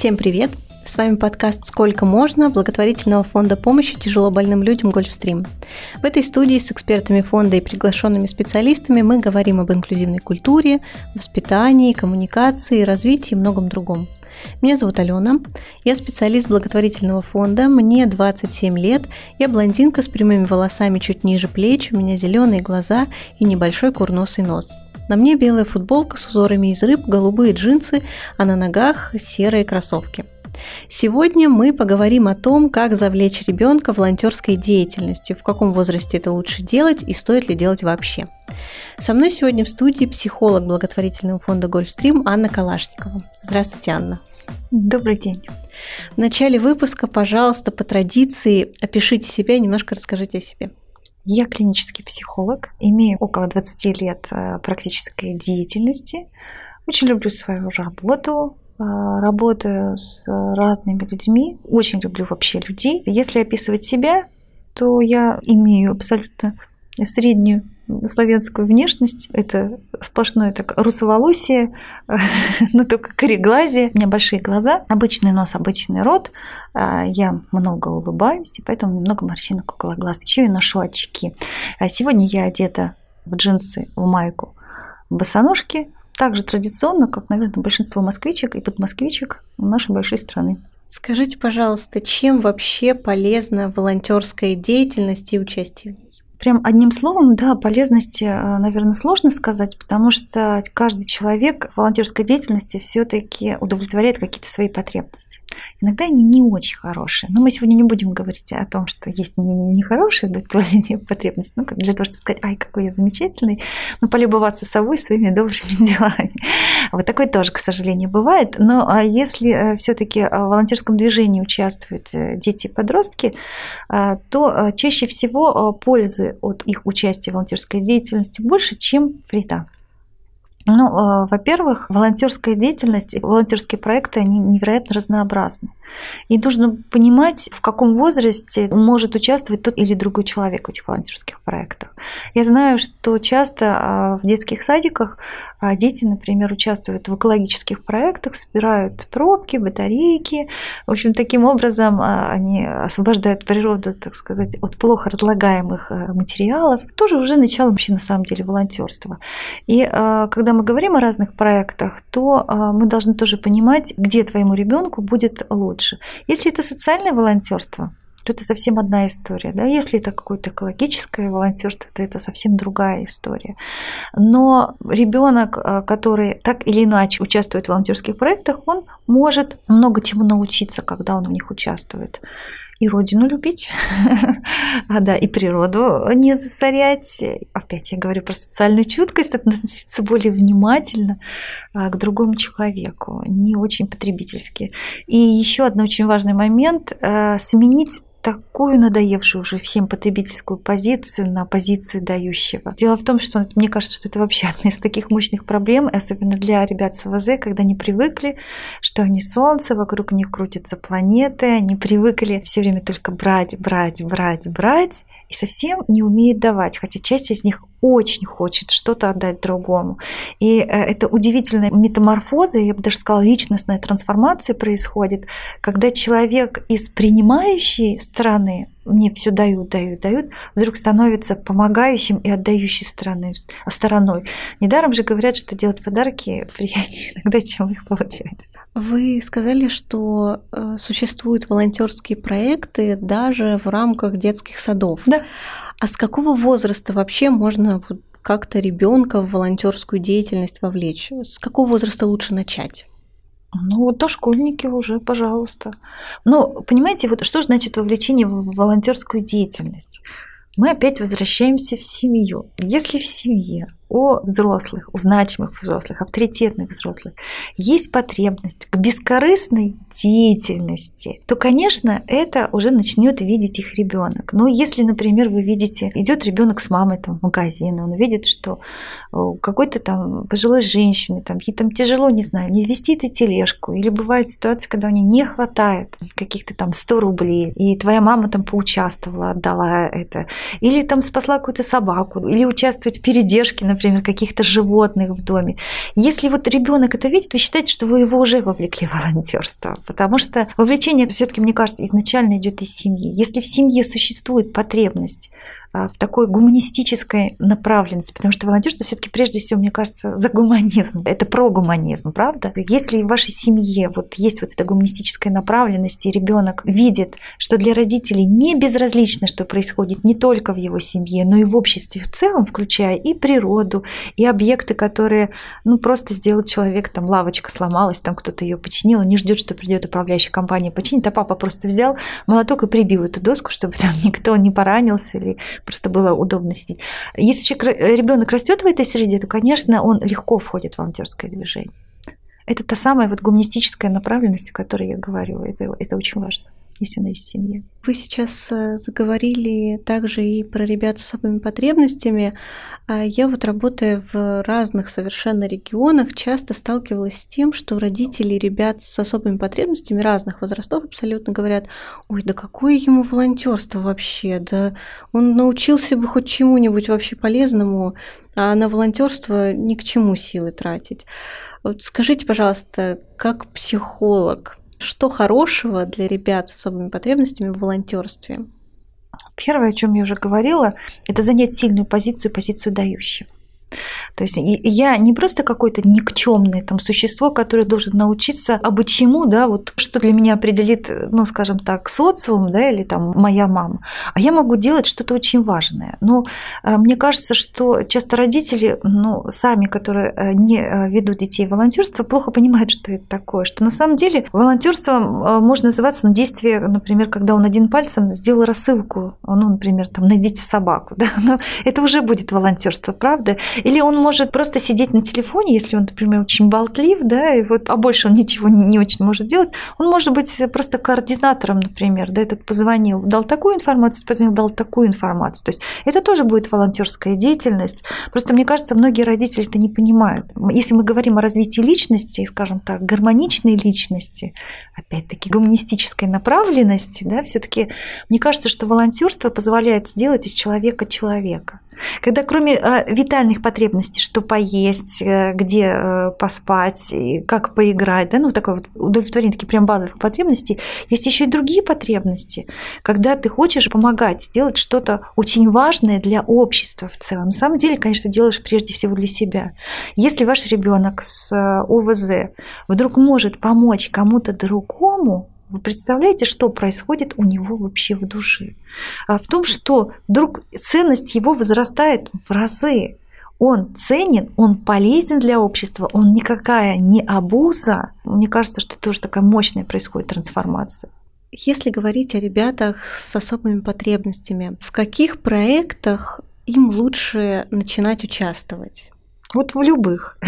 Всем привет! С вами подкаст «Сколько можно» благотворительного фонда помощи тяжело больным людям «Гольфстрим». В этой студии с экспертами фонда и приглашенными специалистами мы говорим об инклюзивной культуре, воспитании, коммуникации, развитии и многом другом. Меня зовут Алена, я специалист благотворительного фонда, мне 27 лет, я блондинка с прямыми волосами чуть ниже плеч, у меня зеленые глаза и небольшой курносый нос. На мне белая футболка с узорами из рыб, голубые джинсы, а на ногах серые кроссовки – Сегодня мы поговорим о том, как завлечь ребенка волонтерской деятельностью, в каком возрасте это лучше делать и стоит ли делать вообще. Со мной сегодня в студии психолог благотворительного фонда Гольфстрим Анна Калашникова. Здравствуйте, Анна. Добрый день. В начале выпуска, пожалуйста, по традиции опишите себя и немножко расскажите о себе. Я клинический психолог, имею около 20 лет э, практической деятельности. Очень люблю свою работу, а, работаю с разными людьми, очень люблю вообще людей. Если описывать себя, то я имею абсолютно среднюю славянскую внешность. Это сплошное так русоволосие, но только кореглазие. У меня большие глаза, обычный нос, обычный рот. А, я много улыбаюсь, и поэтому немного морщинок около глаз. Еще я ношу очки. А сегодня я одета в джинсы, в майку, в босоножки, также традиционно, как, наверное, большинство москвичек и подмосквичек нашей большой страны. Скажите, пожалуйста, чем вообще полезна волонтерская деятельность и участие в ней? Прям одним словом, да, полезности, э, наверное, сложно сказать, потому что каждый человек в волонтерской деятельности все-таки удовлетворяет какие-то свои потребности. Иногда они не очень хорошие. Но мы сегодня не будем говорить о том, что есть нехорошие удовлетворение потребностей, ну, для того, чтобы сказать, ай, какой я замечательный, но полюбоваться собой своими добрыми делами. Вот такое тоже, к сожалению, бывает. Но а если э, все-таки в волонтерском движении участвуют э, дети и подростки, то чаще всего пользы от их участия в волонтерской деятельности больше, чем вреда. Ну, э, во-первых, волонтерская деятельность, волонтерские проекты, они невероятно разнообразны. И нужно понимать, в каком возрасте может участвовать тот или другой человек в этих волонтерских проектах. Я знаю, что часто а, в детских садиках а, дети, например, участвуют в экологических проектах, собирают пробки, батарейки. В общем, таким образом а, они освобождают природу, так сказать, от плохо разлагаемых материалов. Тоже уже начало вообще на самом деле волонтерства. И когда мы говорим о разных проектах, то мы должны тоже понимать, где твоему ребенку будет лучше. Если это социальное волонтерство, то это совсем одна история. Да? Если это какое-то экологическое волонтерство, то это совсем другая история. Но ребенок, э, который так или иначе участвует в волонтерских проектах, он может много чему научиться, когда он в них участвует и родину любить, а да, и природу не засорять. Опять я говорю про социальную чуткость, относиться более внимательно а, к другому человеку, не очень потребительски. И еще один очень важный момент э, сменить такую надоевшую уже всем потребительскую позицию на позицию дающего. Дело в том, что мне кажется, что это вообще одна из таких мощных проблем, особенно для ребят с УВЗ, когда они привыкли, что они солнце, вокруг них крутятся планеты, они привыкли все время только брать, брать, брать, брать, и совсем не умеют давать, хотя часть из них очень хочет что-то отдать другому. И э, это удивительная метаморфоза, я бы даже сказала, личностная трансформация происходит, когда человек из принимающей стороны мне все дают, дают, дают, вдруг становится помогающим и отдающей стороны, стороной. Недаром же говорят, что делать подарки приятнее иногда, чем их получать. Вы сказали, что э, существуют волонтерские проекты даже в рамках детских садов. Да. А с какого возраста вообще можно как-то ребенка в волонтерскую деятельность вовлечь? С какого возраста лучше начать? Ну, вот дошкольники уже, пожалуйста. Но, понимаете, вот что значит вовлечение в волонтерскую деятельность? Мы опять возвращаемся в семью. Если в семье у взрослых, у значимых взрослых, авторитетных взрослых есть потребность к бескорыстной деятельности, то, конечно, это уже начнет видеть их ребенок. Но если, например, вы видите, идет ребенок с мамой там, в магазин, он видит, что у какой-то там пожилой женщины, там, ей там тяжело, не знаю, не вести эту тележку, или бывает ситуация, когда у нее не хватает каких-то там 100 рублей, и твоя мама там поучаствовала, отдала это, или там спасла какую-то собаку, или участвовать в передержке, например, например, каких-то животных в доме. Если вот ребенок это видит, вы считаете, что вы его уже вовлекли в волонтерство, потому что вовлечение все-таки, мне кажется, изначально идет из семьи. Если в семье существует потребность в такой гуманистической направленности, потому что волонтерство все-таки прежде всего, мне кажется, за гуманизм. Это про гуманизм, правда? Если в вашей семье вот есть вот эта гуманистическая направленность, и ребенок видит, что для родителей не безразлично, что происходит не только в его семье, но и в обществе в целом, включая и природу, и объекты, которые, ну, просто сделает человек, там, лавочка сломалась, там кто-то ее починил, не ждет, что придет управляющая компания починит, а папа просто взял молоток и прибил эту доску, чтобы там никто не поранился или просто было удобно сидеть. Если ребенок растет в этой среде, то, конечно, он легко входит в волонтерское движение. Это та самая вот гуманистическая направленность, о которой я говорю. Это, это очень важно если она есть в семье. Вы сейчас э, заговорили также и про ребят с особыми потребностями. А я вот работая в разных совершенно регионах, часто сталкивалась с тем, что родители ребят с особыми потребностями разных возрастов абсолютно говорят, ой, да какое ему волонтерство вообще, да он научился бы хоть чему-нибудь вообще полезному, а на волонтерство ни к чему силы тратить. Вот скажите, пожалуйста, как психолог, что хорошего для ребят с особыми потребностями в волонтерстве? Первое, о чем я уже говорила, это занять сильную позицию, позицию дающего. То есть я не просто какое-то никчемное там существо, которое должен научиться обо чему, да, вот что для меня определит, ну, скажем так, социум, да, или там моя мама, а я могу делать что-то очень важное. Но э, мне кажется, что часто родители, ну, сами, которые э, не э, ведут детей волонтерство, плохо понимают, что это такое, что на самом деле волонтерство можно называться, ну, действие, например, когда он один пальцем сделал рассылку, ну, например, там, найдите собаку, да, но это уже будет волонтерство, правда? Или он может просто сидеть на телефоне, если он, например, очень болтлив, да, и вот, а больше он ничего не, не очень может делать, он может быть просто координатором, например, да, этот позвонил, дал такую информацию, позвонил, дал такую информацию. То есть это тоже будет волонтерская деятельность. Просто мне кажется, многие родители это не понимают. Если мы говорим о развитии личности, скажем так, гармоничной личности, опять-таки гуманистической направленности, да, все-таки мне кажется, что волонтерство позволяет сделать из человека человека. Когда кроме э, витальных потребностей, что поесть, э, где э, поспать, как поиграть, да, ну такое вот удовлетворение таких прям базовых потребностей, есть еще и другие потребности, когда ты хочешь помогать, делать что-то очень важное для общества в целом. На самом деле, конечно, делаешь прежде всего для себя. Если ваш ребенок с ОВЗ вдруг может помочь кому-то другому, вы представляете, что происходит у него вообще в душе? А в том, что вдруг ценность его возрастает в разы. Он ценен, он полезен для общества, он никакая не абуза. Мне кажется, что тоже такая мощная происходит трансформация. Если говорить о ребятах с особыми потребностями, в каких проектах им лучше начинать участвовать? Вот в любых.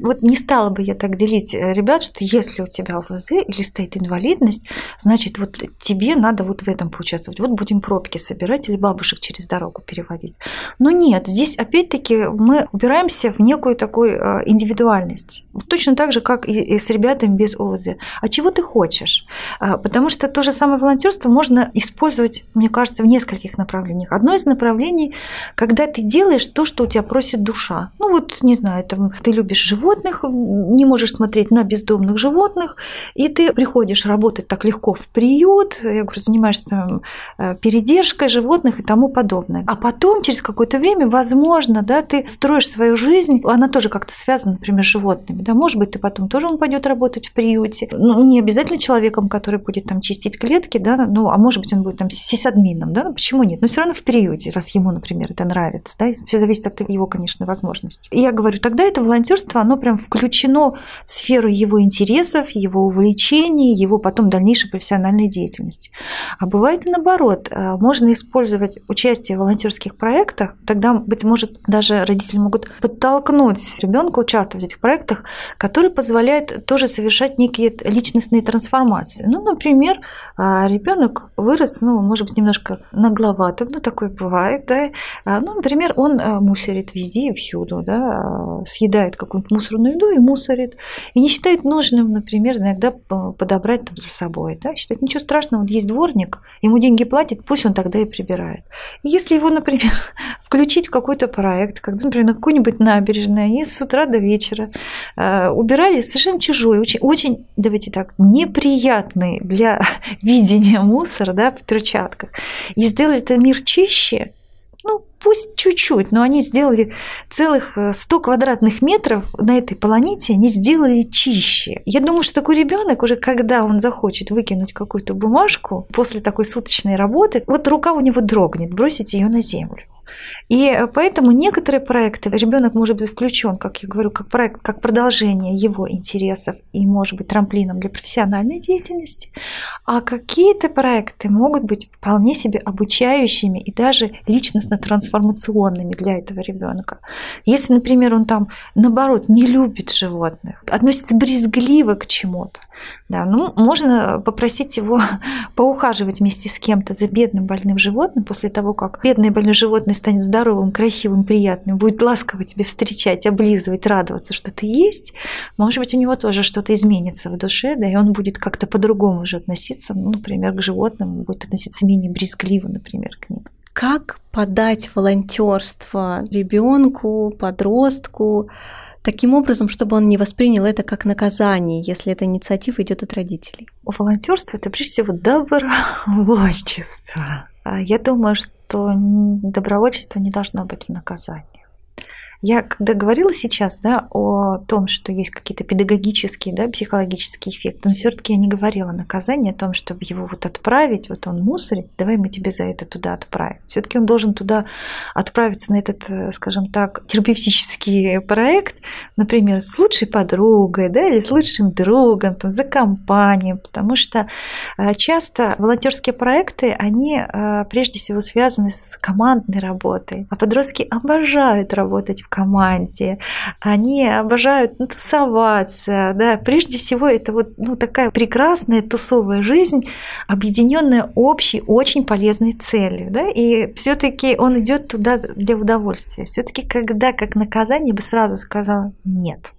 Вот не стала бы я так делить э, ребят, что если у тебя ОВЗ или стоит инвалидность, значит, вот тебе надо вот в этом поучаствовать. Вот будем пробки собирать или бабушек через дорогу переводить. Но нет, здесь опять-таки мы упираемся в некую такую э, индивидуальность. Точно так же, как и с ребятами без ОВЗ. А чего ты хочешь? А, потому что то же самое волонтерство можно использовать, мне кажется, в нескольких направлениях. Одно из направлений, когда ты делаешь то, что у тебя просит душа. Ну вот вот, не знаю, там, ты любишь животных, не можешь смотреть на бездомных животных, и ты приходишь работать так легко в приют, я говорю, занимаешься там, э, передержкой животных и тому подобное. А потом, через какое-то время, возможно, да, ты строишь свою жизнь, она тоже как-то связана, например, с животными. Да, может быть, ты потом тоже он пойдет работать в приюте. Ну, не обязательно человеком, который будет там чистить клетки, да, ну, а может быть, он будет там сисадмином, да, ну, почему нет? Но все равно в приюте, раз ему, например, это нравится, да, все зависит от его, конечно, возможностей. Я говорю, тогда это волонтерство, оно прям включено в сферу его интересов, его увлечений, его потом дальнейшей профессиональной деятельности. А бывает и наоборот. Э, можно использовать участие в волонтерских проектах, тогда, быть может, даже родители могут подтолкнуть ребенка участвовать в этих проектах, которые позволяют тоже совершать некие личностные трансформации. Ну, например, э, ребенок вырос, ну, может быть, немножко нагловатым, ну, такое бывает, да. Э, ну, например, он мусорит везде и всюду, да, да, съедает какую-нибудь мусорную еду и мусорит, и не считает нужным, например, иногда подобрать там за собой, да, считает, ничего страшного, вот есть дворник, ему деньги платит, пусть он тогда и прибирает. И если его, например, включить в какой-то проект, когда, например, на какой-нибудь набережной, они с утра до вечера э, убирали совершенно чужой, очень, очень, давайте так, неприятный для видения мусор, да, в перчатках, и сделали этот мир чище, пусть чуть-чуть, но они сделали целых 100 э, квадратных метров на этой планете, они сделали чище. Я думаю, что такой ребенок уже, когда он захочет выкинуть какую-то бумажку после такой суточной работы, вот рука у него дрогнет, бросить ее на землю. И поэтому некоторые проекты ребенок может быть включен, как я говорю, как проект, как продолжение его интересов и может быть трамплином для профессиональной деятельности, а какие-то проекты могут быть вполне себе обучающими и даже личностно-трансформационными для этого ребенка. Если, например, он там наоборот не любит животных, относится брезгливо к чему-то, да, ну, можно попросить его поухаживать вместе с кем-то за бедным больным животным после того, как бедное больное животное станет здоровым, красивым, приятным, будет ласково тебе встречать, облизывать, радоваться, что ты есть. Может быть, у него тоже что-то изменится в душе, да, и он будет как-то по-другому уже относиться, ну, например, к животным, будет относиться менее брезгливо, например, к ним. Как подать волонтерство ребенку, подростку, таким образом, чтобы он не воспринял это как наказание, если эта инициатива идет от родителей? Волонтерство это прежде всего добровольчество. А я думаю, что добровольчество не должно быть наказанием. Я когда говорила сейчас да, о том, что есть какие-то педагогические, да, психологические эффекты, но все-таки я не говорила о наказании, о том, чтобы его вот отправить, вот он мусорит, давай мы тебе за это туда отправим. Все-таки он должен туда отправиться на этот, э, скажем так, терапевтический проект, например, с лучшей подругой, да, или с лучшим другом, там, за компанией, потому что э, часто волонтерские проекты, они э, прежде всего связаны с командной работой, а подростки обожают работать в команде, они обожают ну, тусоваться, да, прежде всего это вот ну, такая прекрасная тусовая жизнь, объединенная общей, очень полезной целью, да, и все-таки он идет туда для удовольствия. Все-таки когда как наказание бы сразу сказала нет.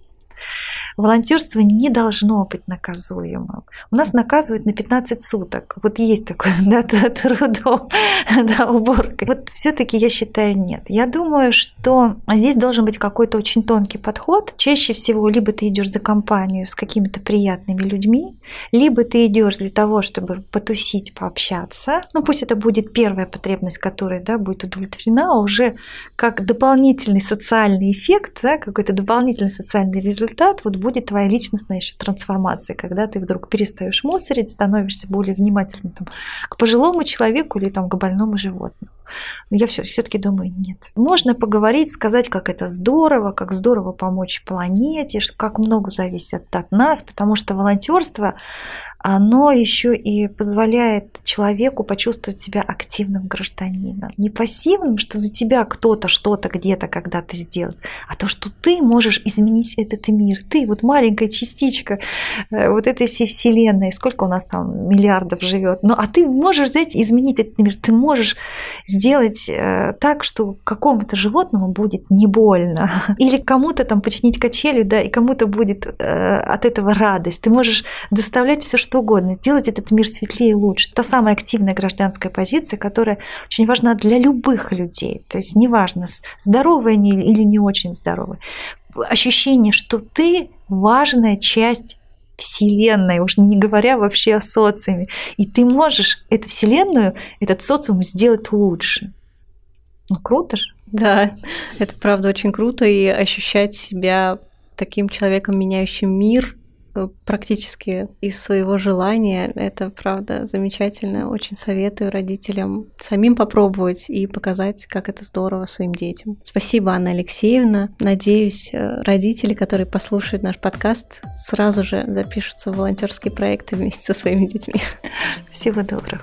Волонтерство не должно быть наказуемым. У нас наказывают на 15 суток. Вот есть такое, да, трудом, да, уборкой. Вот все-таки я считаю нет. Я думаю, что здесь должен быть какой-то очень тонкий подход. Чаще всего либо ты идешь за компанию с какими-то приятными людьми, либо ты идешь для того, чтобы потусить, пообщаться. Ну, пусть это будет первая потребность, которая да, будет удовлетворена, а уже как дополнительный социальный эффект, да, какой-то дополнительный социальный результат, вот будет твоя личностная еще трансформация, когда ты вдруг перестаешь мусорить, становишься более внимательным там, к пожилому человеку или там, к больному животному. Но я все, все-таки думаю, нет. Можно поговорить, сказать, как это здорово, как здорово помочь планете, как много зависит от нас, потому что волонтерство оно еще и позволяет человеку почувствовать себя активным гражданином. Не пассивным, что за тебя кто-то что-то где-то когда-то сделал, а то, что ты можешь изменить этот мир. Ты вот маленькая частичка э, вот этой всей вселенной, сколько у нас там миллиардов живет, ну а ты можешь взять и изменить этот мир. Ты можешь сделать э, так, что какому-то животному будет не больно. Или кому-то там починить качелю, да, и кому-то будет э, от этого радость. Ты можешь доставлять все, что угодно, делать этот мир светлее и лучше. Та самая активная гражданская позиция, которая очень важна для любых людей. То есть неважно, здоровые они или не очень здоровые. Ощущение, что ты важная часть Вселенной, уж не говоря вообще о социуме. И ты можешь эту Вселенную, этот социум сделать лучше. Ну, круто же. Да, это правда очень круто, и ощущать себя таким человеком, меняющим мир, практически из своего желания. Это, правда, замечательно. Очень советую родителям самим попробовать и показать, как это здорово своим детям. Спасибо, Анна Алексеевна. Надеюсь, э, родители, которые послушают наш подкаст, сразу же запишутся в волонтерские проекты вместе со своими детьми. Всего доброго.